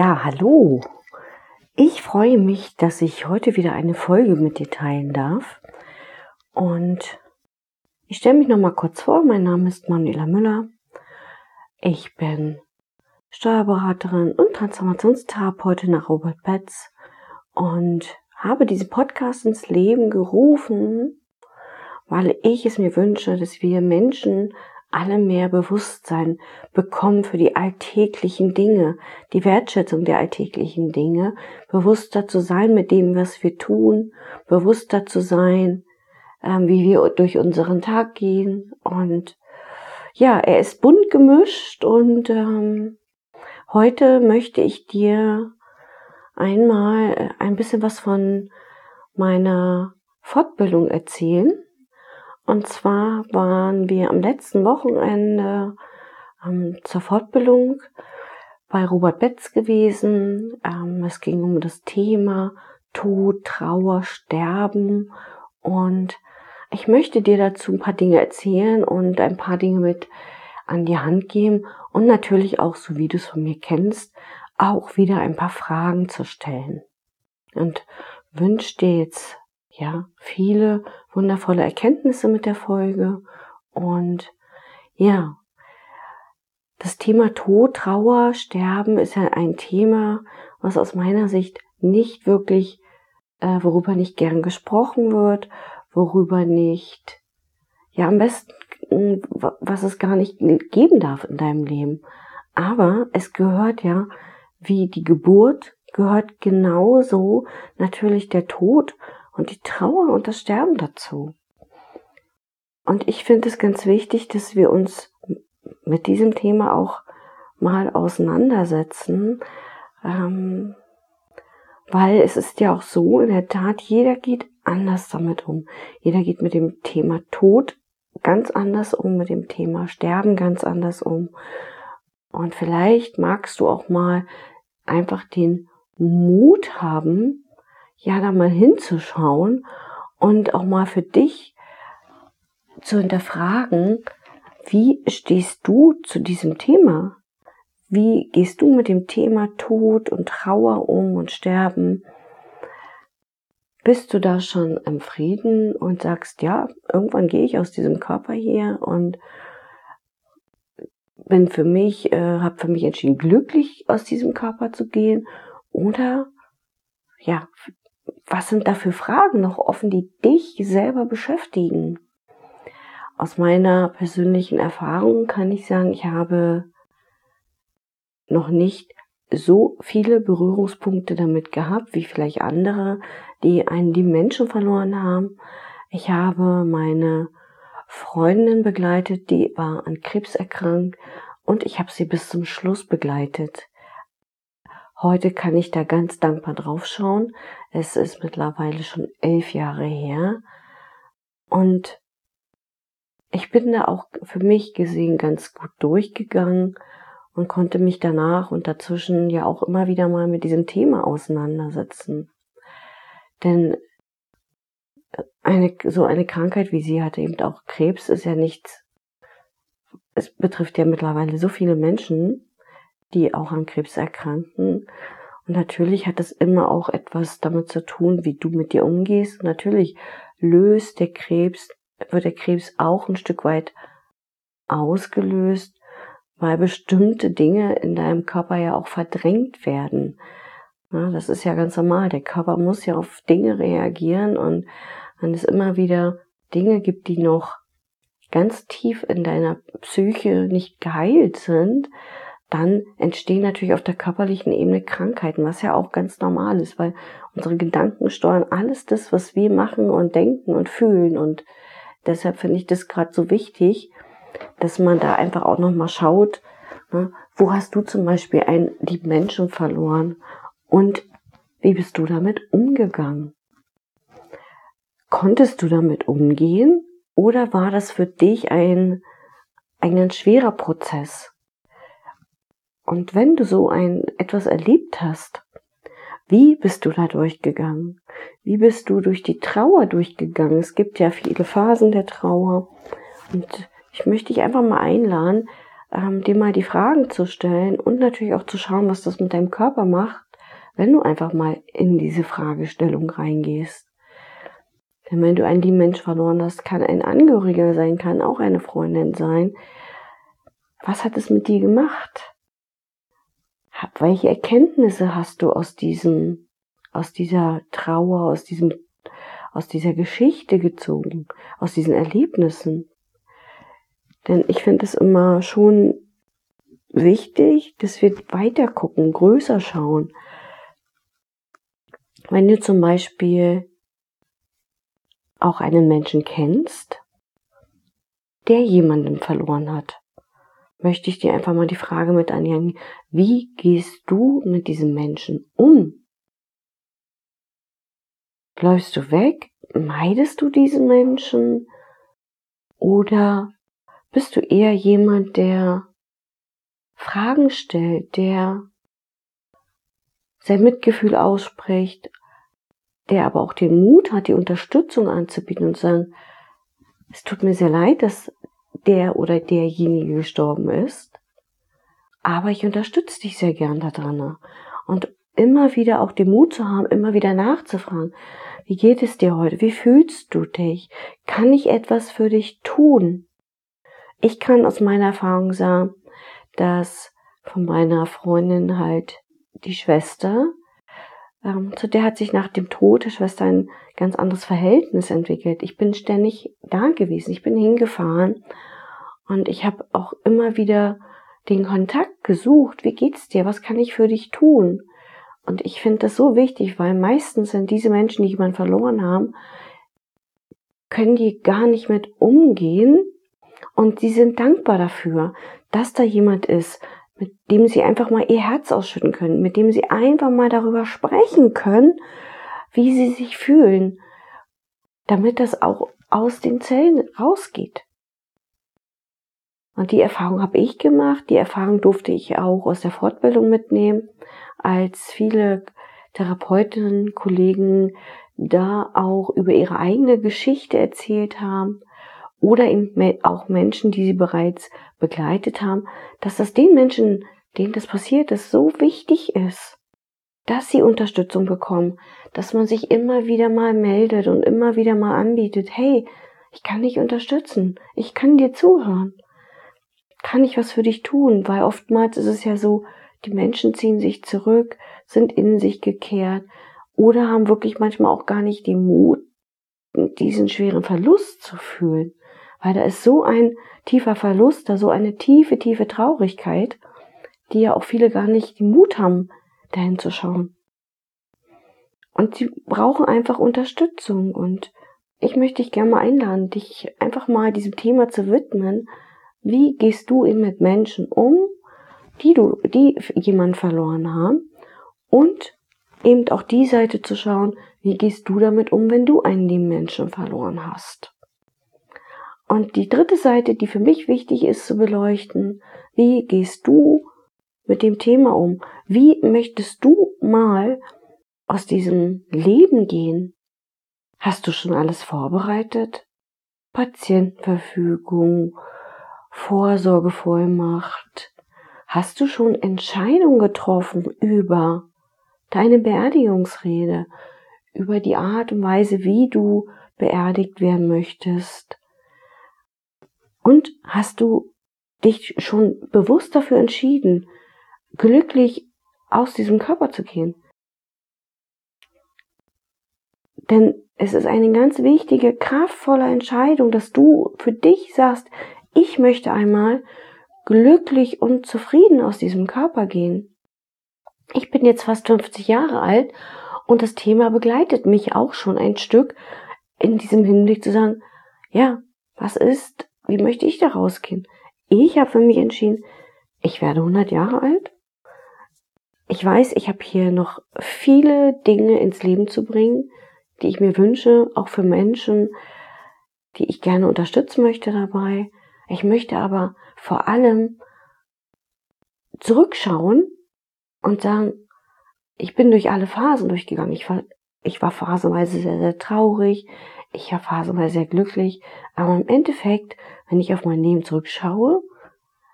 Ja, hallo. Ich freue mich, dass ich heute wieder eine Folge mit dir teilen darf. Und ich stelle mich noch mal kurz vor. Mein Name ist Manuela Müller. Ich bin Steuerberaterin und Transformationstherapeutin nach Robert Betz und habe diesen Podcast ins Leben gerufen, weil ich es mir wünsche, dass wir Menschen alle mehr Bewusstsein bekommen für die alltäglichen Dinge, die Wertschätzung der alltäglichen Dinge, bewusster zu sein mit dem, was wir tun, bewusster zu sein, ähm, wie wir durch unseren Tag gehen. Und ja, er ist bunt gemischt und ähm, heute möchte ich dir einmal äh, ein bisschen was von meiner Fortbildung erzählen. Und zwar waren wir am letzten Wochenende ähm, zur Fortbildung bei Robert Betz gewesen. Ähm, es ging um das Thema Tod, Trauer, Sterben. Und ich möchte dir dazu ein paar Dinge erzählen und ein paar Dinge mit an die Hand geben und natürlich auch, so wie du es von mir kennst, auch wieder ein paar Fragen zu stellen. Und wünsche dir jetzt ja viele wundervolle Erkenntnisse mit der Folge und ja, das Thema Tod, Trauer, Sterben ist ja ein Thema, was aus meiner Sicht nicht wirklich, äh, worüber nicht gern gesprochen wird, worüber nicht, ja am besten, was es gar nicht geben darf in deinem Leben. Aber es gehört ja wie die Geburt gehört genauso natürlich der Tod und die Trauer und das Sterben dazu. Und ich finde es ganz wichtig, dass wir uns mit diesem Thema auch mal auseinandersetzen, ähm, weil es ist ja auch so, in der Tat, jeder geht anders damit um. Jeder geht mit dem Thema Tod ganz anders um, mit dem Thema Sterben ganz anders um. Und vielleicht magst du auch mal einfach den Mut haben, ja, da mal hinzuschauen und auch mal für dich zu hinterfragen, wie stehst du zu diesem Thema? Wie gehst du mit dem Thema Tod und Trauer um und Sterben? Bist du da schon im Frieden und sagst, ja, irgendwann gehe ich aus diesem Körper hier und bin für mich, äh, habe für mich entschieden, glücklich aus diesem Körper zu gehen? Oder ja, was sind da für Fragen noch offen, die dich selber beschäftigen? Aus meiner persönlichen Erfahrung kann ich sagen, ich habe noch nicht so viele Berührungspunkte damit gehabt, wie vielleicht andere, die einen lieben Menschen verloren haben. Ich habe meine Freundin begleitet, die war an Krebs erkrankt und ich habe sie bis zum Schluss begleitet. Heute kann ich da ganz dankbar drauf schauen. Es ist mittlerweile schon elf Jahre her. Und ich bin da auch für mich gesehen ganz gut durchgegangen und konnte mich danach und dazwischen ja auch immer wieder mal mit diesem Thema auseinandersetzen. Denn eine, so eine Krankheit wie sie hatte eben auch Krebs ist ja nichts, es betrifft ja mittlerweile so viele Menschen, die auch an Krebs erkranken. Und natürlich hat es immer auch etwas damit zu tun, wie du mit dir umgehst. Und natürlich löst der Krebs, wird der Krebs auch ein Stück weit ausgelöst, weil bestimmte Dinge in deinem Körper ja auch verdrängt werden. Ja, das ist ja ganz normal. Der Körper muss ja auf Dinge reagieren und wenn es immer wieder Dinge gibt, die noch ganz tief in deiner Psyche nicht geheilt sind, dann entstehen natürlich auf der körperlichen Ebene Krankheiten, was ja auch ganz normal ist, weil unsere Gedanken steuern alles das, was wir machen und denken und fühlen. Und deshalb finde ich das gerade so wichtig, dass man da einfach auch nochmal schaut, ne, wo hast du zum Beispiel einen lieben Menschen verloren und wie bist du damit umgegangen? Konntest du damit umgehen oder war das für dich ein, ein ganz schwerer Prozess? Und wenn du so ein etwas erlebt hast, wie bist du da durchgegangen? Wie bist du durch die Trauer durchgegangen? Es gibt ja viele Phasen der Trauer. Und ich möchte dich einfach mal einladen, ähm, dir mal die Fragen zu stellen und natürlich auch zu schauen, was das mit deinem Körper macht, wenn du einfach mal in diese Fragestellung reingehst. Denn wenn du einen lieben Mensch verloren hast, kann ein Angehöriger sein, kann auch eine Freundin sein. Was hat es mit dir gemacht? Welche Erkenntnisse hast du aus diesem, aus dieser Trauer, aus diesem, aus dieser Geschichte gezogen, aus diesen Erlebnissen? Denn ich finde es immer schon wichtig, dass wir weiter gucken, größer schauen. Wenn du zum Beispiel auch einen Menschen kennst, der jemanden verloren hat, möchte ich dir einfach mal die Frage mit anhängen, wie gehst du mit diesem Menschen um? Läufst du weg? Meidest du diesen Menschen? Oder bist du eher jemand, der Fragen stellt, der sein Mitgefühl ausspricht, der aber auch den Mut hat, die Unterstützung anzubieten und zu sagen, es tut mir sehr leid, dass der oder derjenige gestorben ist, aber ich unterstütze dich sehr gern daran. Und immer wieder auch den Mut zu haben, immer wieder nachzufragen, wie geht es dir heute? Wie fühlst du dich? Kann ich etwas für dich tun? Ich kann aus meiner Erfahrung sagen, dass von meiner Freundin halt die Schwester, ähm, zu der hat sich nach dem Tod der Schwester ein ganz anderes Verhältnis entwickelt. Ich bin ständig da gewesen, ich bin hingefahren und ich habe auch immer wieder den Kontakt gesucht. Wie geht's dir? Was kann ich für dich tun? Und ich finde das so wichtig, weil meistens sind diese Menschen, die jemanden verloren haben, können die gar nicht mit umgehen, und sie sind dankbar dafür, dass da jemand ist, mit dem sie einfach mal ihr Herz ausschütten können, mit dem sie einfach mal darüber sprechen können, wie sie sich fühlen, damit das auch aus den Zellen rausgeht. Und die Erfahrung habe ich gemacht, die Erfahrung durfte ich auch aus der Fortbildung mitnehmen, als viele Therapeutinnen, Kollegen da auch über ihre eigene Geschichte erzählt haben oder eben auch Menschen, die sie bereits begleitet haben, dass das den Menschen, denen das passiert ist, so wichtig ist, dass sie Unterstützung bekommen, dass man sich immer wieder mal meldet und immer wieder mal anbietet, hey, ich kann dich unterstützen, ich kann dir zuhören, kann ich was für dich tun, weil oftmals ist es ja so, die Menschen ziehen sich zurück, sind in sich gekehrt oder haben wirklich manchmal auch gar nicht den Mut, diesen schweren Verlust zu fühlen weil da ist so ein tiefer Verlust, da so eine tiefe, tiefe Traurigkeit, die ja auch viele gar nicht den Mut haben, dahin zu schauen. Und sie brauchen einfach Unterstützung und ich möchte dich gerne mal einladen, dich einfach mal diesem Thema zu widmen. Wie gehst du eben mit Menschen um, die du, die jemand verloren haben und eben auch die Seite zu schauen, wie gehst du damit um, wenn du einen lieben Menschen verloren hast. Und die dritte Seite, die für mich wichtig ist zu beleuchten, wie gehst du mit dem Thema um? Wie möchtest du mal aus diesem Leben gehen? Hast du schon alles vorbereitet? Patientenverfügung, Vorsorgevollmacht. Hast du schon Entscheidungen getroffen über deine Beerdigungsrede, über die Art und Weise, wie du beerdigt werden möchtest? Und hast du dich schon bewusst dafür entschieden, glücklich aus diesem Körper zu gehen? Denn es ist eine ganz wichtige, kraftvolle Entscheidung, dass du für dich sagst, ich möchte einmal glücklich und zufrieden aus diesem Körper gehen. Ich bin jetzt fast 50 Jahre alt und das Thema begleitet mich auch schon ein Stück in diesem Hinblick zu sagen, ja, was ist, wie möchte ich da rausgehen? Ich habe für mich entschieden, ich werde 100 Jahre alt. Ich weiß, ich habe hier noch viele Dinge ins Leben zu bringen, die ich mir wünsche, auch für Menschen, die ich gerne unterstützen möchte dabei. Ich möchte aber vor allem zurückschauen und sagen, ich bin durch alle Phasen durchgegangen. Ich war ich war phasenweise sehr, sehr traurig, ich war phasenweise sehr glücklich, aber im Endeffekt, wenn ich auf mein Leben zurückschaue,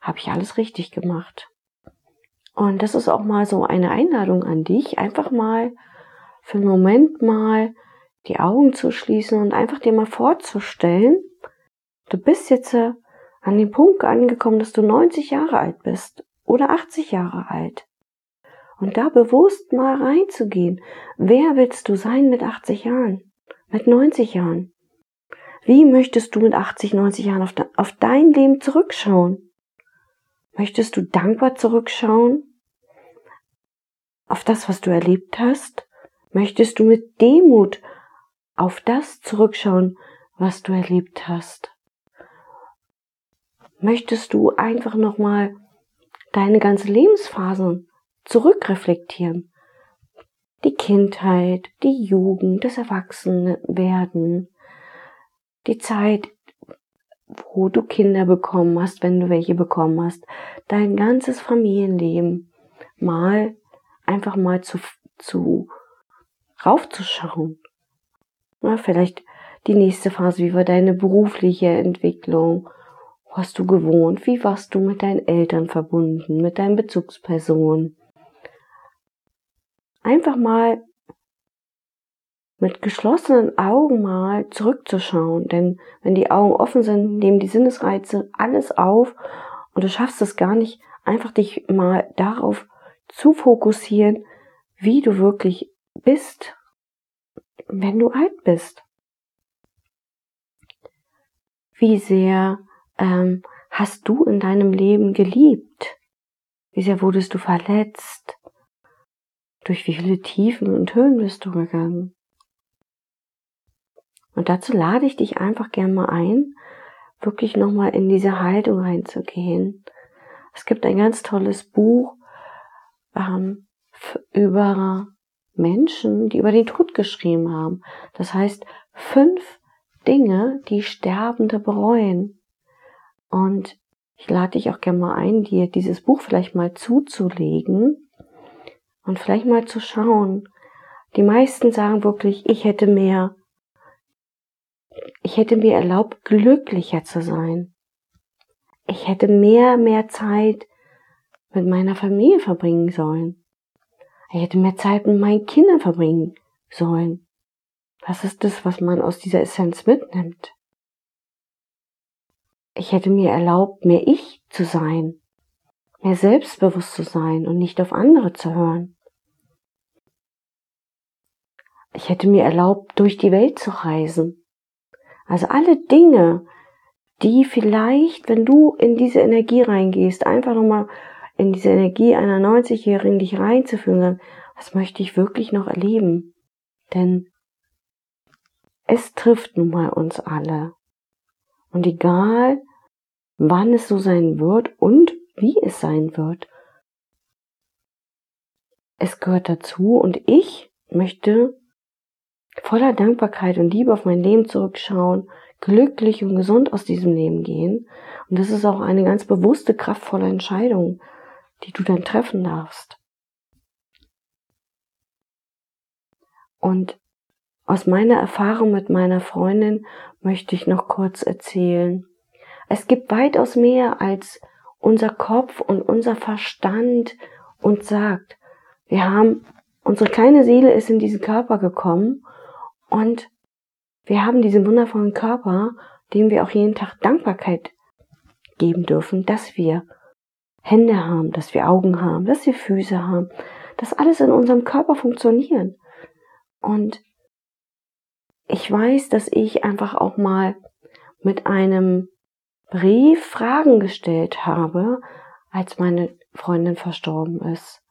habe ich alles richtig gemacht. Und das ist auch mal so eine Einladung an dich, einfach mal für einen Moment mal die Augen zu schließen und einfach dir mal vorzustellen, du bist jetzt äh, an dem Punkt angekommen, dass du 90 Jahre alt bist oder 80 Jahre alt. Und da bewusst mal reinzugehen. Wer willst du sein mit 80 Jahren? Mit 90 Jahren? Wie möchtest du mit 80, 90 Jahren auf, de auf dein Leben zurückschauen? Möchtest du dankbar zurückschauen? Auf das, was du erlebt hast? Möchtest du mit Demut auf das zurückschauen, was du erlebt hast? Möchtest du einfach nochmal deine ganze Lebensphase zurückreflektieren? Die Kindheit, die Jugend, das Erwachsenwerden, die Zeit, wo du Kinder bekommen hast, wenn du welche bekommen hast, dein ganzes Familienleben mal einfach mal zu, zu raufzuschauen. Ja, vielleicht die nächste Phase, wie war deine berufliche Entwicklung? Wo hast du gewohnt? Wie warst du mit deinen Eltern verbunden, mit deinen Bezugspersonen? Einfach mal mit geschlossenen Augen mal zurückzuschauen, denn wenn die Augen offen sind, nehmen die Sinnesreize alles auf und du schaffst es gar nicht, einfach dich mal darauf zu fokussieren, wie du wirklich bist, wenn du alt bist. Wie sehr ähm, hast du in deinem Leben geliebt? Wie sehr wurdest du verletzt? Durch wie viele Tiefen und Höhen bist du gegangen? Und dazu lade ich dich einfach gern mal ein, wirklich nochmal in diese Haltung reinzugehen. Es gibt ein ganz tolles Buch ähm, über Menschen, die über den Tod geschrieben haben. Das heißt, fünf Dinge, die Sterbende bereuen. Und ich lade dich auch gerne mal ein, dir dieses Buch vielleicht mal zuzulegen und vielleicht mal zu schauen. Die meisten sagen wirklich, ich hätte mehr, ich hätte mir erlaubt, glücklicher zu sein. Ich hätte mehr, mehr Zeit mit meiner Familie verbringen sollen. Ich hätte mehr Zeit mit meinen Kindern verbringen sollen. Was ist das, was man aus dieser Essenz mitnimmt? Ich hätte mir erlaubt, mehr ich zu sein, mehr selbstbewusst zu sein und nicht auf andere zu hören. Ich hätte mir erlaubt, durch die Welt zu reisen. Also alle Dinge, die vielleicht, wenn du in diese Energie reingehst, einfach nochmal in diese Energie einer 90-Jährigen dich reinzuführen, was möchte ich wirklich noch erleben? Denn es trifft nun mal uns alle. Und egal, wann es so sein wird und wie es sein wird, es gehört dazu und ich möchte voller Dankbarkeit und Liebe auf mein Leben zurückschauen, glücklich und gesund aus diesem Leben gehen. Und das ist auch eine ganz bewusste, kraftvolle Entscheidung, die du dann treffen darfst. Und aus meiner Erfahrung mit meiner Freundin möchte ich noch kurz erzählen. Es gibt weitaus mehr als unser Kopf und unser Verstand uns sagt. Wir haben, unsere kleine Seele ist in diesen Körper gekommen und wir haben diesen wundervollen Körper, dem wir auch jeden Tag Dankbarkeit geben dürfen, dass wir Hände haben, dass wir Augen haben, dass wir Füße haben, dass alles in unserem Körper funktionieren. Und ich weiß, dass ich einfach auch mal mit einem Brief Fragen gestellt habe, als meine Freundin verstorben ist.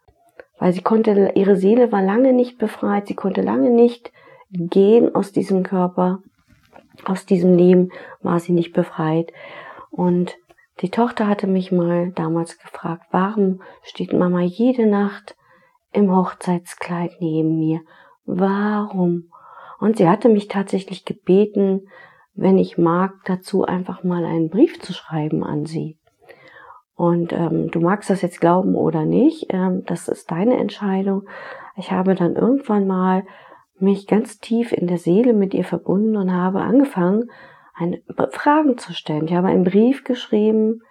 Weil sie konnte, ihre Seele war lange nicht befreit, sie konnte lange nicht gehen aus diesem Körper, aus diesem Leben war sie nicht befreit. Und die Tochter hatte mich mal damals gefragt, warum steht Mama jede Nacht im Hochzeitskleid neben mir? Warum? Und sie hatte mich tatsächlich gebeten, wenn ich mag, dazu einfach mal einen Brief zu schreiben an sie. Und ähm, du magst das jetzt glauben oder nicht, ähm, das ist deine Entscheidung. Ich habe dann irgendwann mal mich ganz tief in der Seele mit ihr verbunden und habe angefangen, Fragen zu stellen. Ich habe einen Brief geschrieben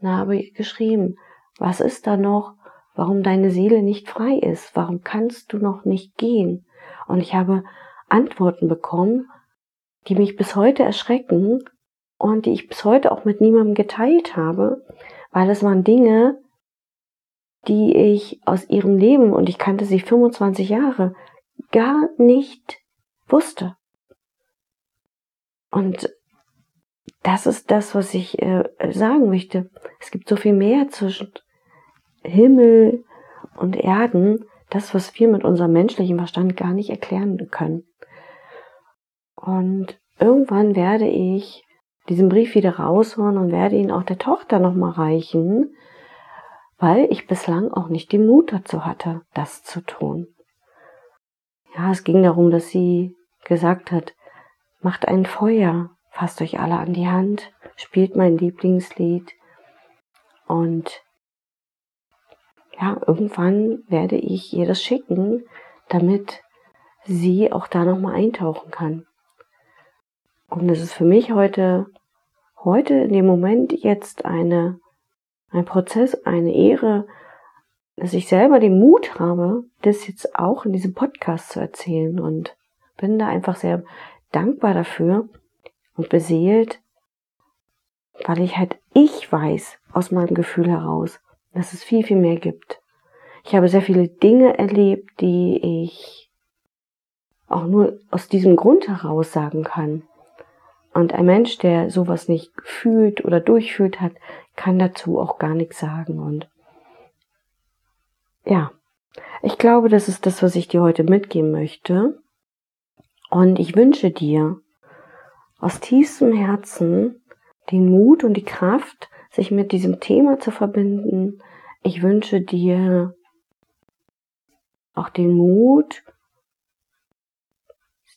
und habe geschrieben, was ist da noch, warum deine Seele nicht frei ist, warum kannst du noch nicht gehen? Und ich habe Antworten bekommen, die mich bis heute erschrecken und die ich bis heute auch mit niemandem geteilt habe, weil es waren Dinge, die ich aus ihrem Leben, und ich kannte sie 25 Jahre, gar nicht wusste. Und das ist das, was ich äh, sagen möchte. Es gibt so viel mehr zwischen Himmel und Erden, das, was wir mit unserem menschlichen Verstand gar nicht erklären können. Und irgendwann werde ich diesen Brief wieder rausholen und werde ihn auch der Tochter nochmal reichen, weil ich bislang auch nicht den Mut dazu hatte, das zu tun. Ja, es ging darum, dass sie gesagt hat, macht ein Feuer, fasst euch alle an die Hand, spielt mein Lieblingslied und ja, irgendwann werde ich ihr das schicken, damit sie auch da nochmal eintauchen kann. Und es ist für mich heute, heute in dem Moment jetzt eine, ein Prozess, eine Ehre, dass ich selber den Mut habe, das jetzt auch in diesem Podcast zu erzählen und bin da einfach sehr dankbar dafür und beseelt, weil ich halt ich weiß aus meinem Gefühl heraus, dass es viel, viel mehr gibt. Ich habe sehr viele Dinge erlebt, die ich auch nur aus diesem Grund heraus sagen kann. Und ein Mensch, der sowas nicht fühlt oder durchfühlt hat, kann dazu auch gar nichts sagen. Und ja, ich glaube, das ist das, was ich dir heute mitgeben möchte. Und ich wünsche dir aus tiefstem Herzen den Mut und die Kraft, sich mit diesem Thema zu verbinden. Ich wünsche dir auch den Mut,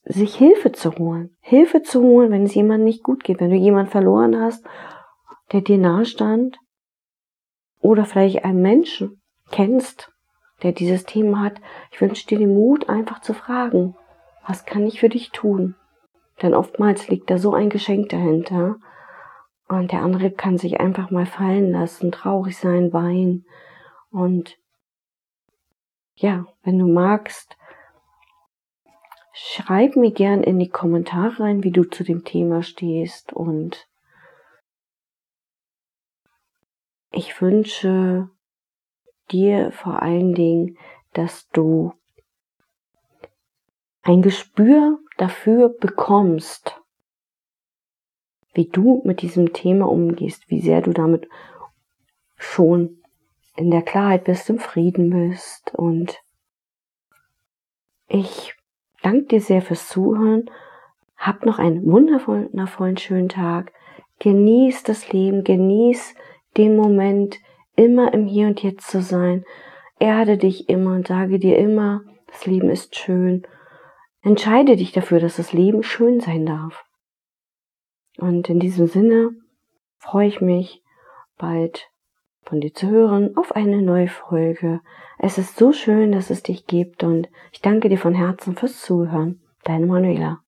sich Hilfe zu holen. Hilfe zu holen, wenn es jemandem nicht gut geht, wenn du jemanden verloren hast, der dir nahe stand, oder vielleicht einen Menschen kennst, der dieses Thema hat. Ich wünsche dir den Mut, einfach zu fragen, was kann ich für dich tun? Denn oftmals liegt da so ein Geschenk dahinter. Und der andere kann sich einfach mal fallen lassen, traurig sein, weinen. Und ja, wenn du magst, schreib mir gern in die Kommentare rein, wie du zu dem Thema stehst. Und ich wünsche dir vor allen Dingen, dass du ein Gespür dafür bekommst, wie du mit diesem Thema umgehst, wie sehr du damit schon in der Klarheit bist, im Frieden bist. Und ich danke dir sehr fürs Zuhören. Hab noch einen wundervollen, schönen Tag. Genieß das Leben, genieß den Moment, immer im Hier und Jetzt zu sein. Erde dich immer und sage dir immer, das Leben ist schön. Entscheide dich dafür, dass das Leben schön sein darf. Und in diesem Sinne freue ich mich, bald von dir zu hören auf eine neue Folge. Es ist so schön, dass es dich gibt und ich danke dir von Herzen fürs Zuhören. Deine Manuela.